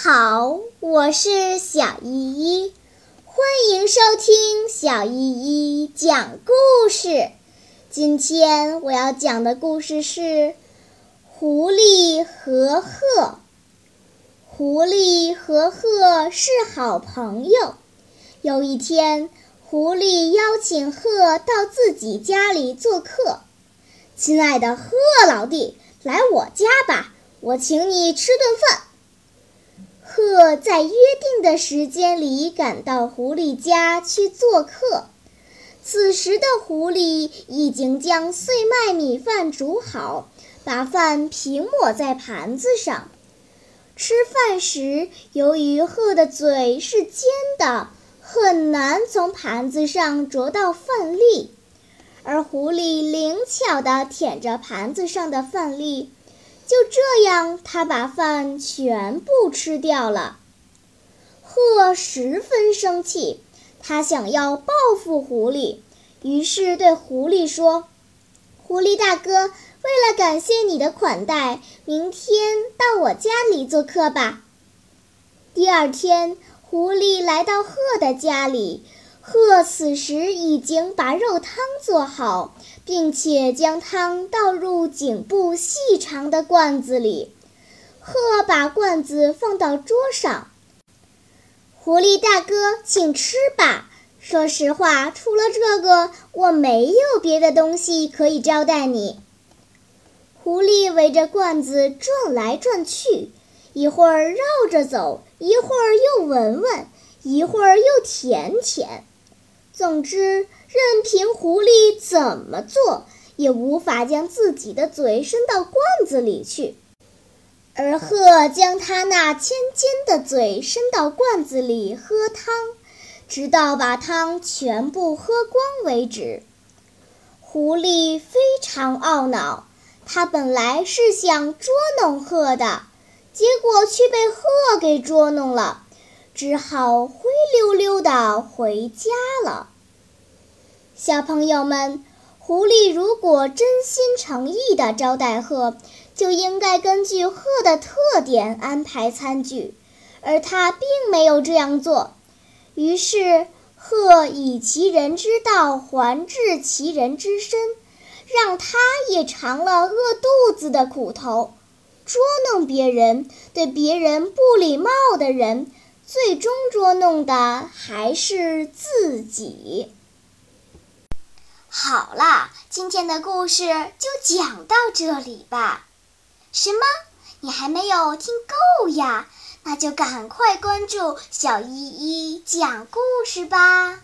好，我是小依依，欢迎收听小依依讲故事。今天我要讲的故事是《狐狸和鹤》。狐狸和鹤是好朋友。有一天，狐狸邀请鹤到自己家里做客。亲爱的鹤老弟，来我家吧，我请你吃顿饭。鹤在约定的时间里赶到狐狸家去做客。此时的狐狸已经将碎麦米饭煮好，把饭平抹在盘子上。吃饭时，由于鹤的嘴是尖的，很难从盘子上啄到饭粒，而狐狸灵巧地舔着盘子上的饭粒。就这样，他把饭全部吃掉了。鹤十分生气，他想要报复狐狸，于是对狐狸说：“狐狸大哥，为了感谢你的款待，明天到我家里做客吧。”第二天，狐狸来到鹤的家里。鹤此时已经把肉汤做好，并且将汤倒入颈部细长的罐子里。鹤把罐子放到桌上。狐狸大哥，请吃吧。说实话，除了这个，我没有别的东西可以招待你。狐狸围着罐子转来转去，一会儿绕着走，一会儿又闻闻，一会儿又舔舔。总之，任凭狐狸怎么做，也无法将自己的嘴伸到罐子里去。而鹤将它那尖尖的嘴伸到罐子里喝汤，直到把汤全部喝光为止。狐狸非常懊恼，它本来是想捉弄鹤的，结果却被鹤给捉弄了。只好灰溜要回家了。小朋友们，狐狸如果真心诚意地招待鹤，就应该根据鹤的特点安排餐具，而它并没有这样做。于是，鹤以其人之道还治其人之身，让它也尝了饿肚子的苦头。捉弄别人、对别人不礼貌的人。最终捉弄的还是自己。好了，今天的故事就讲到这里吧。什么？你还没有听够呀？那就赶快关注小依依讲故事吧。